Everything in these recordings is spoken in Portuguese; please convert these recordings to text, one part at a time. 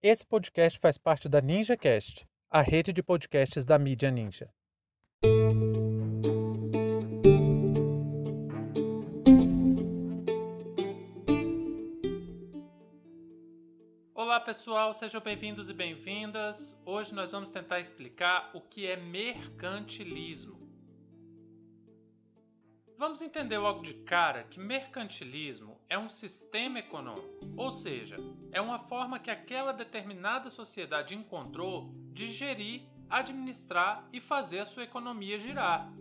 Esse podcast faz parte da NinjaCast, a rede de podcasts da mídia Ninja. Olá pessoal, sejam bem-vindos e bem-vindas. Hoje nós vamos tentar explicar o que é mercantilismo. Vamos entender logo de cara que mercantilismo é um sistema econômico, ou seja, é uma forma que aquela determinada sociedade encontrou de gerir, administrar e fazer a sua economia girar.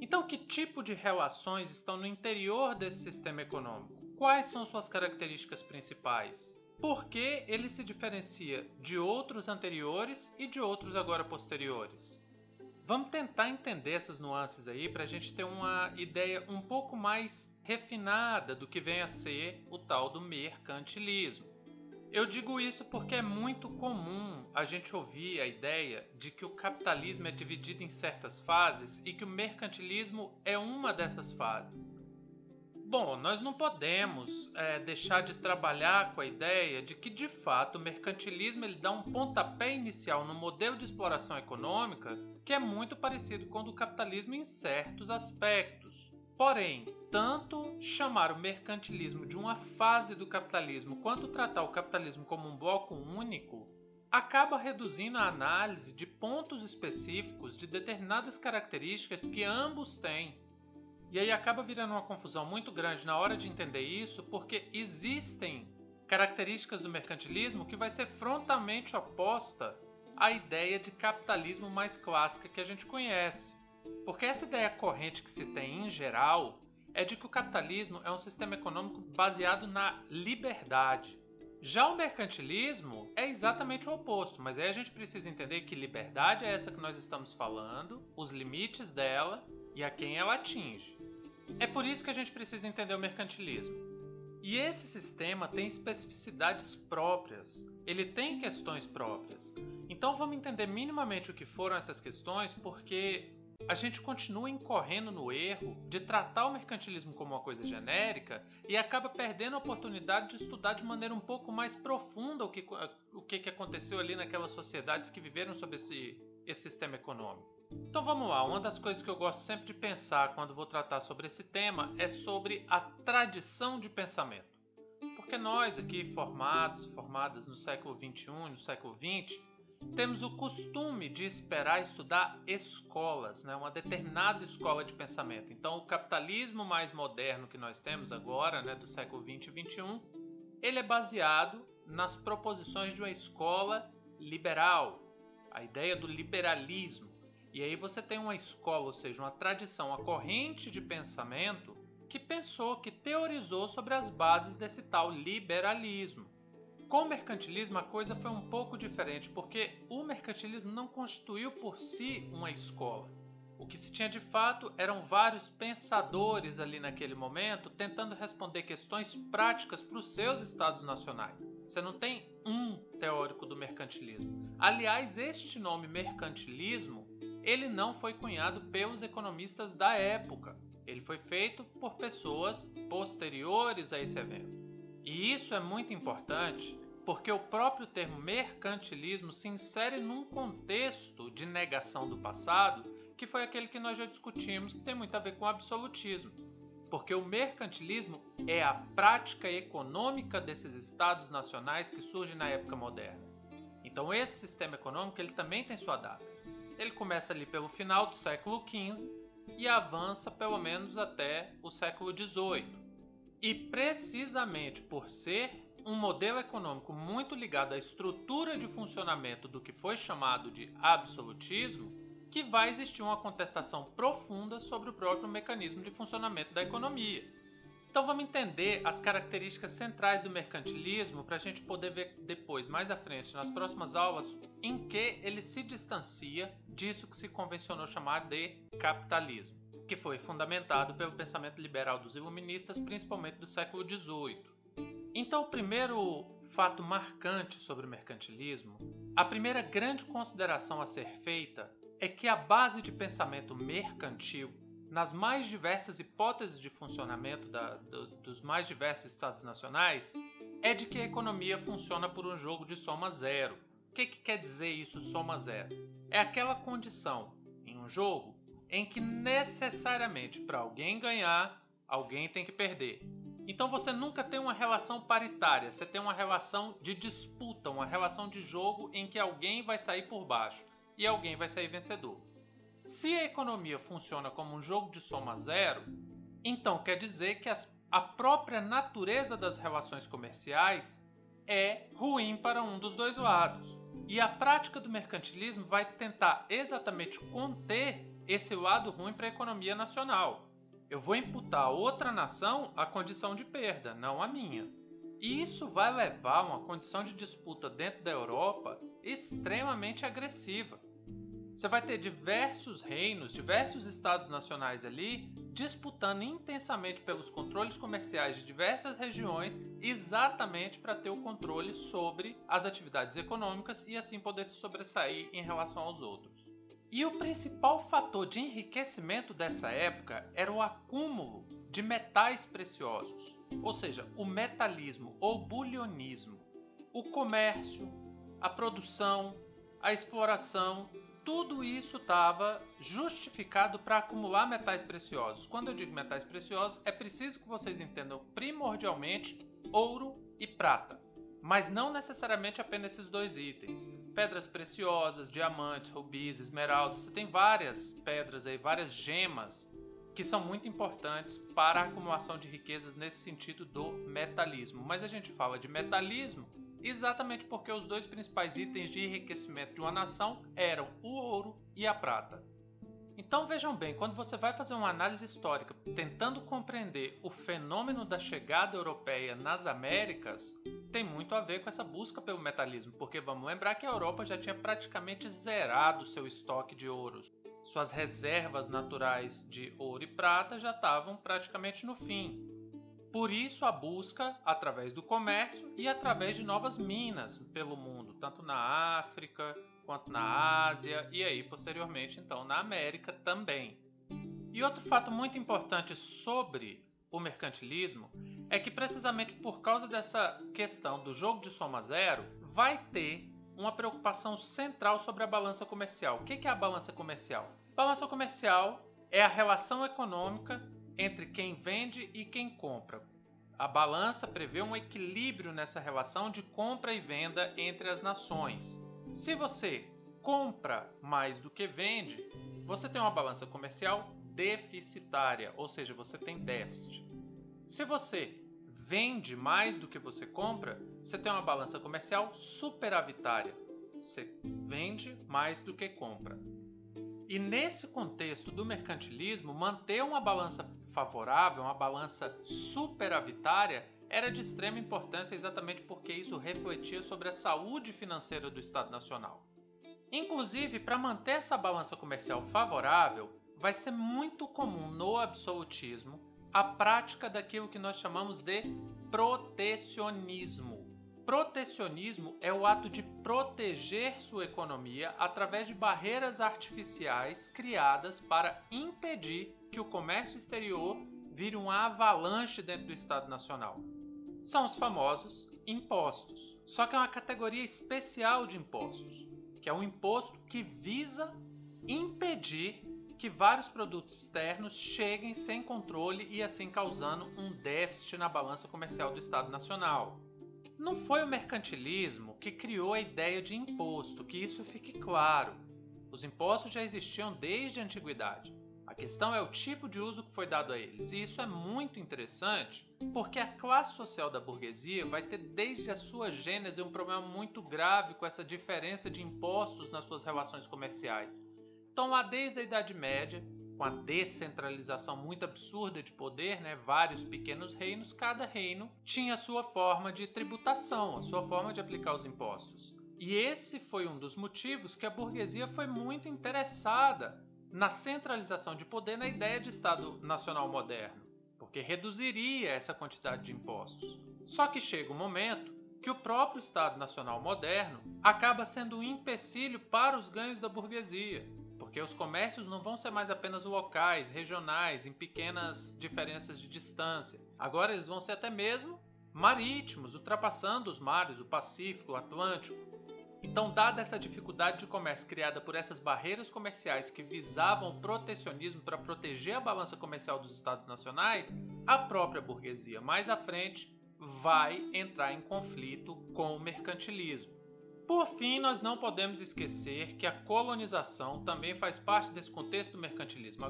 Então, que tipo de relações estão no interior desse sistema econômico? Quais são suas características principais? Por que ele se diferencia de outros anteriores e de outros agora posteriores? Vamos tentar entender essas nuances aí para a gente ter uma ideia um pouco mais refinada do que vem a ser o tal do mercantilismo. Eu digo isso porque é muito comum a gente ouvir a ideia de que o capitalismo é dividido em certas fases e que o mercantilismo é uma dessas fases. Bom, nós não podemos é, deixar de trabalhar com a ideia de que, de fato, o mercantilismo ele dá um pontapé inicial no modelo de exploração econômica que é muito parecido com o do capitalismo em certos aspectos. Porém, tanto chamar o mercantilismo de uma fase do capitalismo quanto tratar o capitalismo como um bloco único acaba reduzindo a análise de pontos específicos de determinadas características que ambos têm e aí acaba virando uma confusão muito grande na hora de entender isso, porque existem características do mercantilismo que vai ser frontalmente oposta à ideia de capitalismo mais clássica que a gente conhece. Porque essa ideia corrente que se tem em geral é de que o capitalismo é um sistema econômico baseado na liberdade. Já o mercantilismo é exatamente o oposto, mas aí a gente precisa entender que liberdade é essa que nós estamos falando, os limites dela e a quem ela atinge. É por isso que a gente precisa entender o mercantilismo. E esse sistema tem especificidades próprias, ele tem questões próprias. Então vamos entender minimamente o que foram essas questões, porque a gente continua incorrendo no erro de tratar o mercantilismo como uma coisa genérica e acaba perdendo a oportunidade de estudar de maneira um pouco mais profunda o que, o que aconteceu ali naquelas sociedades que viveram sob esse, esse sistema econômico. Então vamos lá, uma das coisas que eu gosto sempre de pensar quando vou tratar sobre esse tema é sobre a tradição de pensamento. Porque nós aqui, formados, formadas no século XXI no século XX, temos o costume de esperar estudar escolas, né? uma determinada escola de pensamento. Então, o capitalismo mais moderno que nós temos agora, né, do século XX e XXI, ele é baseado nas proposições de uma escola liberal, a ideia do liberalismo. E aí você tem uma escola, ou seja, uma tradição, uma corrente de pensamento que pensou, que teorizou sobre as bases desse tal liberalismo. Com o mercantilismo a coisa foi um pouco diferente, porque o mercantilismo não constituiu por si uma escola. O que se tinha de fato eram vários pensadores ali naquele momento tentando responder questões práticas para os seus estados nacionais. Você não tem um teórico do mercantilismo. Aliás, este nome mercantilismo ele não foi cunhado pelos economistas da época. Ele foi feito por pessoas posteriores a esse evento. E isso é muito importante porque o próprio termo mercantilismo se insere num contexto de negação do passado que foi aquele que nós já discutimos, que tem muito a ver com o absolutismo. Porque o mercantilismo é a prática econômica desses estados nacionais que surge na época moderna. Então esse sistema econômico ele também tem sua data. Ele começa ali pelo final do século XV e avança pelo menos até o século XVIII. E precisamente por ser um modelo econômico muito ligado à estrutura de funcionamento do que foi chamado de absolutismo, que vai existir uma contestação profunda sobre o próprio mecanismo de funcionamento da economia. Então vamos entender as características centrais do mercantilismo para a gente poder ver depois, mais à frente, nas próximas aulas, em que ele se distancia disso que se convencionou chamar de capitalismo, que foi fundamentado pelo pensamento liberal dos iluministas, principalmente do século XVIII. Então, o primeiro fato marcante sobre o mercantilismo, a primeira grande consideração a ser feita é que a base de pensamento mercantil nas mais diversas hipóteses de funcionamento da, do, dos mais diversos estados nacionais é de que a economia funciona por um jogo de soma zero. O que, que quer dizer isso, soma zero? É aquela condição em um jogo em que necessariamente para alguém ganhar, alguém tem que perder. Então você nunca tem uma relação paritária, você tem uma relação de disputa, uma relação de jogo em que alguém vai sair por baixo e alguém vai sair vencedor. Se a economia funciona como um jogo de soma zero, então quer dizer que as, a própria natureza das relações comerciais é ruim para um dos dois lados. E a prática do mercantilismo vai tentar exatamente conter esse lado ruim para a economia nacional. Eu vou imputar a outra nação a condição de perda, não a minha. E isso vai levar a uma condição de disputa dentro da Europa extremamente agressiva. Você vai ter diversos reinos, diversos estados nacionais ali disputando intensamente pelos controles comerciais de diversas regiões, exatamente para ter o controle sobre as atividades econômicas e assim poder se sobressair em relação aos outros. E o principal fator de enriquecimento dessa época era o acúmulo de metais preciosos, ou seja, o metalismo ou bulionismo, o comércio, a produção, a exploração tudo isso estava justificado para acumular metais preciosos. Quando eu digo metais preciosos, é preciso que vocês entendam primordialmente ouro e prata, mas não necessariamente apenas esses dois itens. Pedras preciosas, diamantes, rubis, esmeraldas, você tem várias pedras aí, várias gemas que são muito importantes para a acumulação de riquezas nesse sentido do metalismo. Mas a gente fala de metalismo exatamente porque os dois principais itens de enriquecimento de uma nação eram o ouro e a prata. Então vejam bem, quando você vai fazer uma análise histórica tentando compreender o fenômeno da chegada europeia nas Américas, tem muito a ver com essa busca pelo metalismo, porque vamos lembrar que a Europa já tinha praticamente zerado seu estoque de ouros. Suas reservas naturais de ouro e prata já estavam praticamente no fim. Por isso, a busca através do comércio e através de novas minas pelo mundo, tanto na África quanto na Ásia e aí posteriormente então na América também. E outro fato muito importante sobre o mercantilismo é que precisamente por causa dessa questão do jogo de soma zero, vai ter uma preocupação central sobre a balança comercial. O que é a balança comercial? Balança comercial é a relação econômica entre quem vende e quem compra. A balança prevê um equilíbrio nessa relação de compra e venda entre as nações. Se você compra mais do que vende, você tem uma balança comercial deficitária, ou seja, você tem déficit. Se você vende mais do que você compra, você tem uma balança comercial superavitária. Você vende mais do que compra. E nesse contexto do mercantilismo, manter uma balança favorável, uma balança superavitária, era de extrema importância exatamente porque isso refletia sobre a saúde financeira do Estado Nacional. Inclusive, para manter essa balança comercial favorável, vai ser muito comum no absolutismo a prática daquilo que nós chamamos de protecionismo. Protecionismo é o ato de proteger sua economia através de barreiras artificiais criadas para impedir que o comércio exterior vire uma avalanche dentro do Estado Nacional. São os famosos impostos. Só que é uma categoria especial de impostos, que é um imposto que visa impedir que vários produtos externos cheguem sem controle e assim causando um déficit na balança comercial do Estado Nacional. Não foi o mercantilismo que criou a ideia de imposto, que isso fique claro. Os impostos já existiam desde a antiguidade. A questão é o tipo de uso que foi dado a eles. E isso é muito interessante porque a classe social da burguesia vai ter desde a sua gênese um problema muito grave com essa diferença de impostos nas suas relações comerciais. Então, lá desde a Idade Média, com a descentralização muito absurda de poder, né, vários pequenos reinos, cada reino tinha a sua forma de tributação, a sua forma de aplicar os impostos. E esse foi um dos motivos que a burguesia foi muito interessada na centralização de poder na ideia de Estado nacional moderno, porque reduziria essa quantidade de impostos. Só que chega um momento que o próprio Estado nacional moderno acaba sendo um empecilho para os ganhos da burguesia porque os comércios não vão ser mais apenas locais, regionais, em pequenas diferenças de distância. Agora eles vão ser até mesmo marítimos, ultrapassando os mares, o Pacífico, o Atlântico. Então, dada essa dificuldade de comércio criada por essas barreiras comerciais que visavam o protecionismo para proteger a balança comercial dos estados nacionais, a própria burguesia mais à frente vai entrar em conflito com o mercantilismo. Por fim, nós não podemos esquecer que a colonização também faz parte desse contexto do mercantilismo.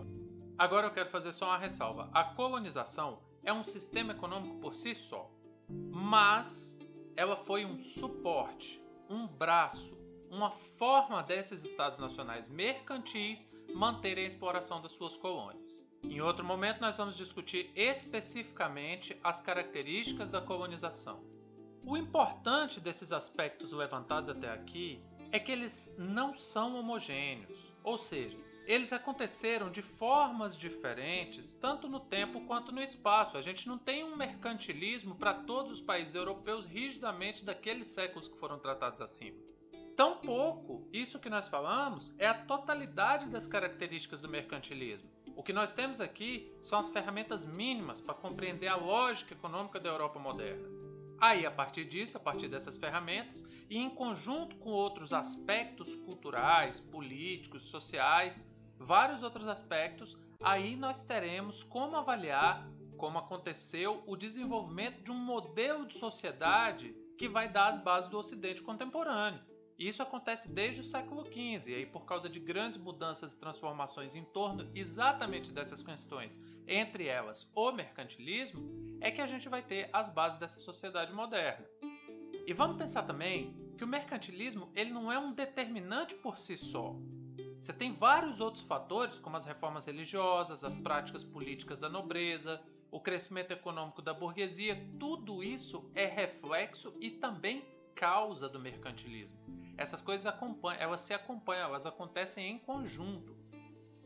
Agora eu quero fazer só uma ressalva. A colonização é um sistema econômico por si só, mas ela foi um suporte, um braço, uma forma desses estados nacionais mercantis manterem a exploração das suas colônias. Em outro momento, nós vamos discutir especificamente as características da colonização. O importante desses aspectos levantados até aqui é que eles não são homogêneos, ou seja, eles aconteceram de formas diferentes, tanto no tempo quanto no espaço. A gente não tem um mercantilismo para todos os países europeus rigidamente daqueles séculos que foram tratados acima. Tampouco isso que nós falamos é a totalidade das características do mercantilismo. O que nós temos aqui são as ferramentas mínimas para compreender a lógica econômica da Europa moderna. Aí, a partir disso, a partir dessas ferramentas, e em conjunto com outros aspectos culturais, políticos, sociais, vários outros aspectos, aí nós teremos como avaliar como aconteceu o desenvolvimento de um modelo de sociedade que vai dar as bases do Ocidente contemporâneo. Isso acontece desde o século XV, e aí por causa de grandes mudanças e transformações em torno exatamente dessas questões, entre elas o mercantilismo, é que a gente vai ter as bases dessa sociedade moderna. E vamos pensar também que o mercantilismo ele não é um determinante por si só. Você tem vários outros fatores, como as reformas religiosas, as práticas políticas da nobreza, o crescimento econômico da burguesia, tudo isso é reflexo e também causa do mercantilismo. Essas coisas acompanham, elas se acompanham, elas acontecem em conjunto.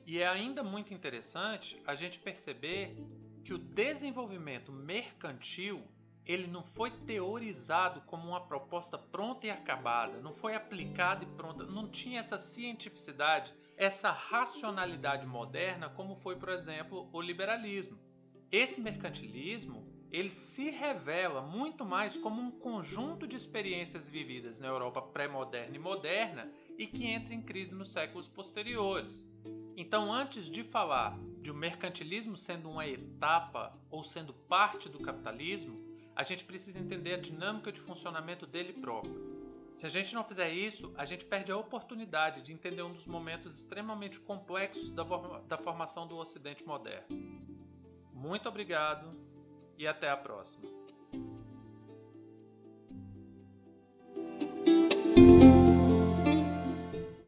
E é ainda muito interessante a gente perceber que o desenvolvimento mercantil ele não foi teorizado como uma proposta pronta e acabada, não foi aplicada e pronta, não tinha essa cientificidade, essa racionalidade moderna como foi, por exemplo, o liberalismo. Esse mercantilismo, ele se revela muito mais como um conjunto de experiências vividas na Europa pré-moderna e moderna e que entra em crise nos séculos posteriores. Então, antes de falar de o um mercantilismo sendo uma etapa ou sendo parte do capitalismo, a gente precisa entender a dinâmica de funcionamento dele próprio. Se a gente não fizer isso, a gente perde a oportunidade de entender um dos momentos extremamente complexos da, da formação do Ocidente moderno. Muito obrigado e até a próxima.